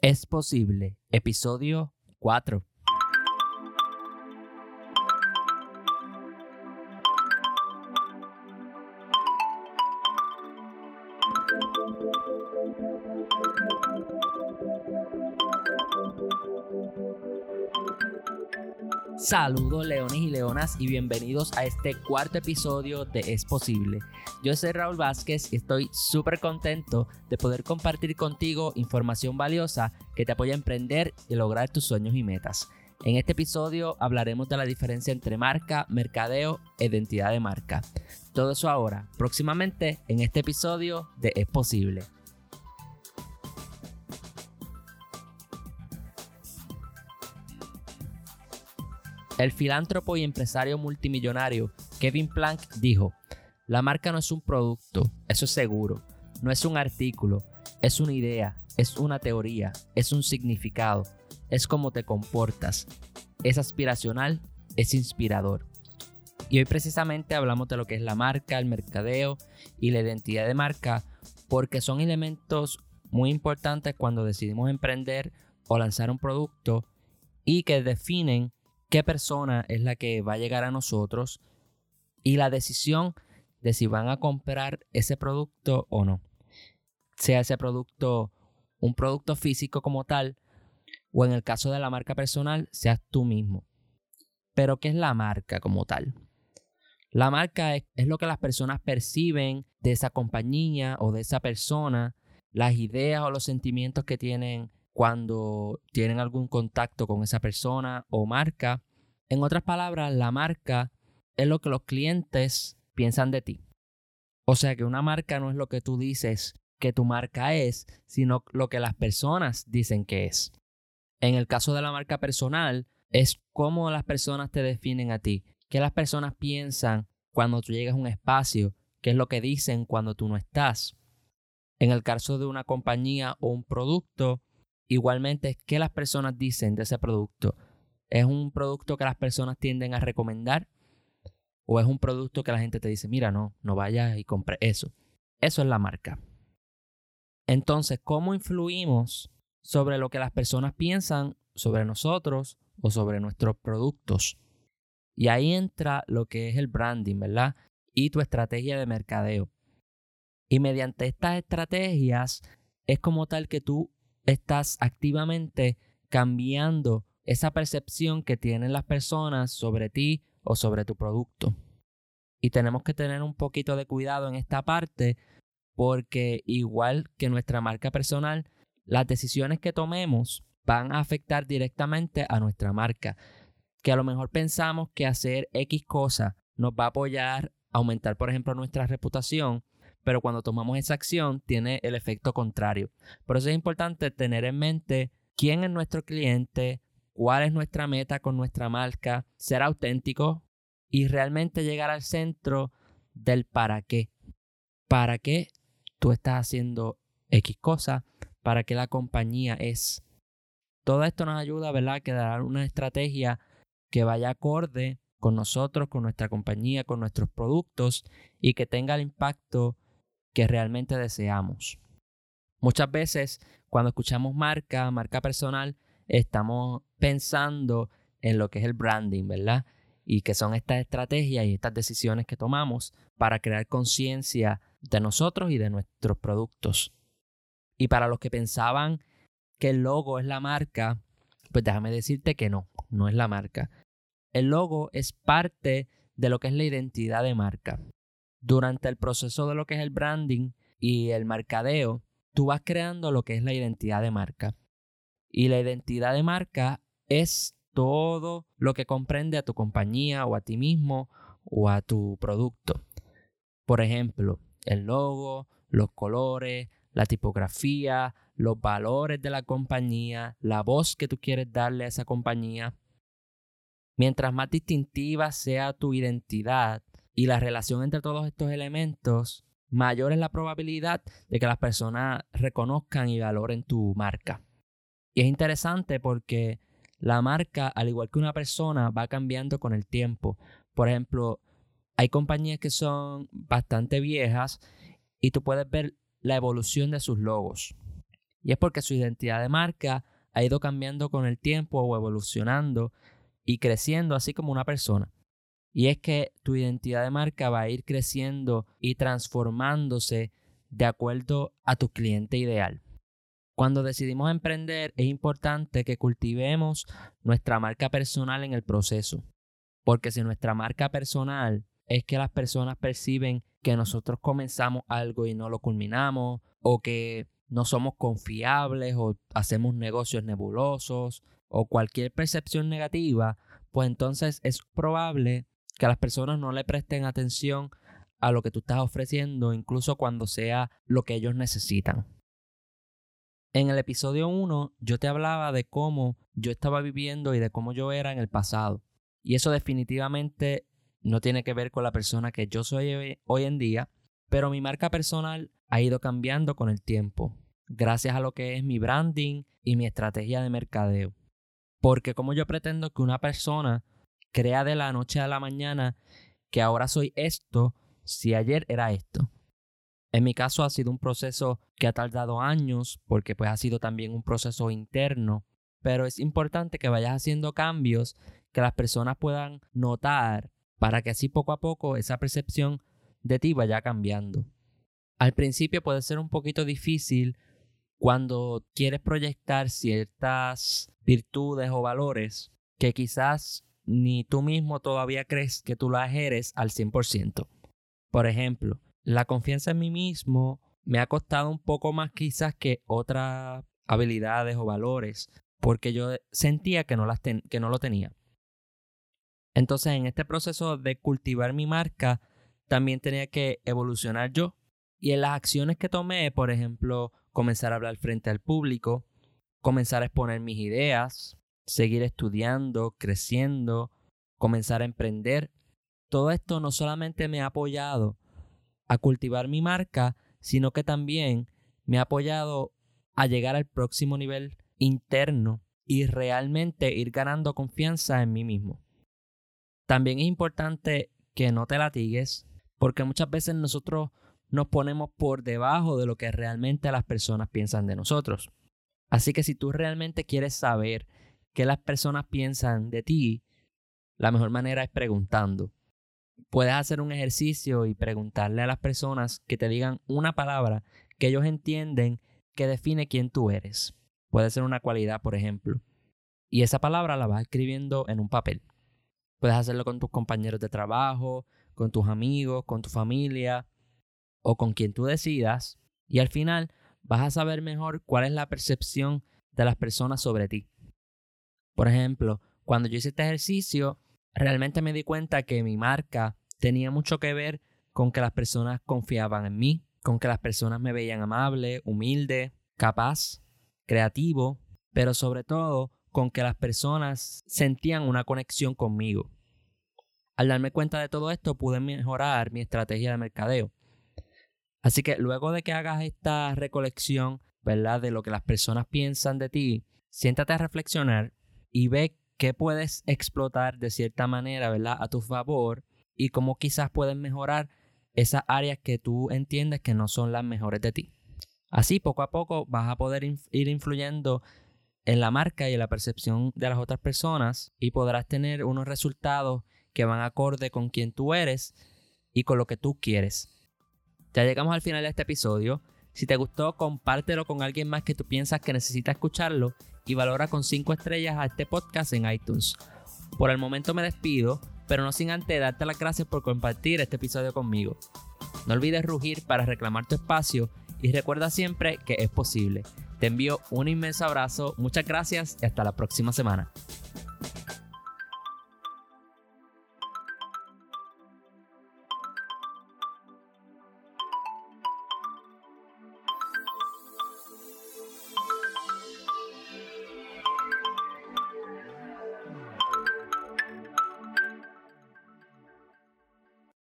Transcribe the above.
Es posible, episodio 4. Saludos leones y leonas y bienvenidos a este cuarto episodio de Es Posible. Yo soy Raúl Vázquez y estoy súper contento de poder compartir contigo información valiosa que te apoya a emprender y lograr tus sueños y metas. En este episodio hablaremos de la diferencia entre marca, mercadeo e identidad de marca. Todo eso ahora, próximamente en este episodio de Es Posible. El filántropo y empresario multimillonario Kevin Plank dijo, la marca no es un producto, eso es seguro, no es un artículo, es una idea, es una teoría, es un significado, es cómo te comportas, es aspiracional, es inspirador. Y hoy precisamente hablamos de lo que es la marca, el mercadeo y la identidad de marca, porque son elementos muy importantes cuando decidimos emprender o lanzar un producto y que definen qué persona es la que va a llegar a nosotros y la decisión de si van a comprar ese producto o no. Sea ese producto un producto físico como tal o en el caso de la marca personal, seas tú mismo. Pero ¿qué es la marca como tal? La marca es, lo que las personas perciben de esa compañía o de esa persona, las ideas o los sentimientos que tienen cuando tienen algún contacto con esa persona o marca. En otras palabras, la marca es lo que los clientes piensan de ti. O sea que una marca no es lo que tú dices que tu marca es, sino lo que las personas dicen que es. En el caso de la marca personal, es cómo las personas te definen a ti, qué las personas piensan cuando tú llegas a un espacio, qué es lo que dicen cuando tú no estás. En el caso de una compañía o un producto, Igualmente, ¿qué las personas dicen de ese producto? ¿Es un producto que las personas tienden a recomendar? ¿O es un producto que la gente te dice, mira, no, no vayas y compre eso? Eso es la marca. Entonces, ¿cómo influimos sobre lo que las personas piensan sobre nosotros o sobre nuestros productos? Y ahí entra lo que es el branding, ¿verdad? Y tu estrategia de mercadeo. Y mediante estas estrategias es como tal que tú estás activamente cambiando esa percepción que tienen las personas sobre ti o sobre tu producto. Y tenemos que tener un poquito de cuidado en esta parte porque igual que nuestra marca personal, las decisiones que tomemos van a afectar directamente a nuestra marca. Que a lo mejor pensamos que hacer X cosa nos va a apoyar aumentar, por ejemplo, nuestra reputación, pero cuando tomamos esa acción tiene el efecto contrario. Por eso es importante tener en mente quién es nuestro cliente, cuál es nuestra meta con nuestra marca, ser auténtico y realmente llegar al centro del para qué. ¿Para qué tú estás haciendo X cosa? ¿Para qué la compañía es? Todo esto nos ayuda, ¿verdad?, a crear una estrategia que vaya acorde con nosotros, con nuestra compañía, con nuestros productos y que tenga el impacto que realmente deseamos. Muchas veces cuando escuchamos marca, marca personal, estamos pensando en lo que es el branding, ¿verdad? Y que son estas estrategias y estas decisiones que tomamos para crear conciencia de nosotros y de nuestros productos. Y para los que pensaban que el logo es la marca, pues déjame decirte que no, no es la marca. El logo es parte de lo que es la identidad de marca durante el proceso de lo que es el branding y el mercadeo, tú vas creando lo que es la identidad de marca. Y la identidad de marca es todo lo que comprende a tu compañía o a ti mismo o a tu producto. Por ejemplo, el logo, los colores, la tipografía, los valores de la compañía, la voz que tú quieres darle a esa compañía. Mientras más distintiva sea tu identidad, y la relación entre todos estos elementos, mayor es la probabilidad de que las personas reconozcan y valoren tu marca. Y es interesante porque la marca, al igual que una persona, va cambiando con el tiempo. Por ejemplo, hay compañías que son bastante viejas y tú puedes ver la evolución de sus logos. Y es porque su identidad de marca ha ido cambiando con el tiempo o evolucionando y creciendo así como una persona. Y es que tu identidad de marca va a ir creciendo y transformándose de acuerdo a tu cliente ideal. Cuando decidimos emprender es importante que cultivemos nuestra marca personal en el proceso, porque si nuestra marca personal es que las personas perciben que nosotros comenzamos algo y no lo culminamos, o que no somos confiables o hacemos negocios nebulosos o cualquier percepción negativa, pues entonces es probable que las personas no le presten atención a lo que tú estás ofreciendo, incluso cuando sea lo que ellos necesitan. En el episodio 1 yo te hablaba de cómo yo estaba viviendo y de cómo yo era en el pasado. Y eso definitivamente no tiene que ver con la persona que yo soy hoy en día, pero mi marca personal ha ido cambiando con el tiempo, gracias a lo que es mi branding y mi estrategia de mercadeo. Porque como yo pretendo que una persona crea de la noche a la mañana que ahora soy esto, si ayer era esto. En mi caso ha sido un proceso que ha tardado años porque pues ha sido también un proceso interno, pero es importante que vayas haciendo cambios que las personas puedan notar para que así poco a poco esa percepción de ti vaya cambiando. Al principio puede ser un poquito difícil cuando quieres proyectar ciertas virtudes o valores que quizás ni tú mismo todavía crees que tú las eres al 100%. Por ejemplo, la confianza en mí mismo me ha costado un poco más quizás que otras habilidades o valores, porque yo sentía que no, las que no lo tenía. Entonces, en este proceso de cultivar mi marca, también tenía que evolucionar yo. Y en las acciones que tomé, por ejemplo, comenzar a hablar frente al público, comenzar a exponer mis ideas, seguir estudiando, creciendo, comenzar a emprender, todo esto no solamente me ha apoyado a cultivar mi marca, sino que también me ha apoyado a llegar al próximo nivel interno y realmente ir ganando confianza en mí mismo. También es importante que no te latigues, porque muchas veces nosotros nos ponemos por debajo de lo que realmente las personas piensan de nosotros. Así que si tú realmente quieres saber qué las personas piensan de ti, la mejor manera es preguntando. Puedes hacer un ejercicio y preguntarle a las personas que te digan una palabra que ellos entienden que define quién tú eres. Puede ser una cualidad, por ejemplo. Y esa palabra la vas escribiendo en un papel. Puedes hacerlo con tus compañeros de trabajo, con tus amigos, con tu familia o con quien tú decidas. Y al final vas a saber mejor cuál es la percepción de las personas sobre ti. Por ejemplo, cuando yo hice este ejercicio, realmente me di cuenta que mi marca tenía mucho que ver con que las personas confiaban en mí, con que las personas me veían amable, humilde, capaz, creativo, pero sobre todo con que las personas sentían una conexión conmigo. Al darme cuenta de todo esto pude mejorar mi estrategia de mercadeo. Así que luego de que hagas esta recolección, ¿verdad? De lo que las personas piensan de ti, siéntate a reflexionar y ve qué puedes explotar de cierta manera, ¿verdad? A tu favor y cómo quizás puedes mejorar esas áreas que tú entiendes que no son las mejores de ti. Así, poco a poco, vas a poder ir influyendo en la marca y en la percepción de las otras personas y podrás tener unos resultados que van acorde con quien tú eres y con lo que tú quieres. Ya llegamos al final de este episodio. Si te gustó, compártelo con alguien más que tú piensas que necesita escucharlo y valora con 5 estrellas a este podcast en iTunes. Por el momento me despido, pero no sin antes darte las gracias por compartir este episodio conmigo. No olvides rugir para reclamar tu espacio y recuerda siempre que es posible. Te envío un inmenso abrazo, muchas gracias y hasta la próxima semana.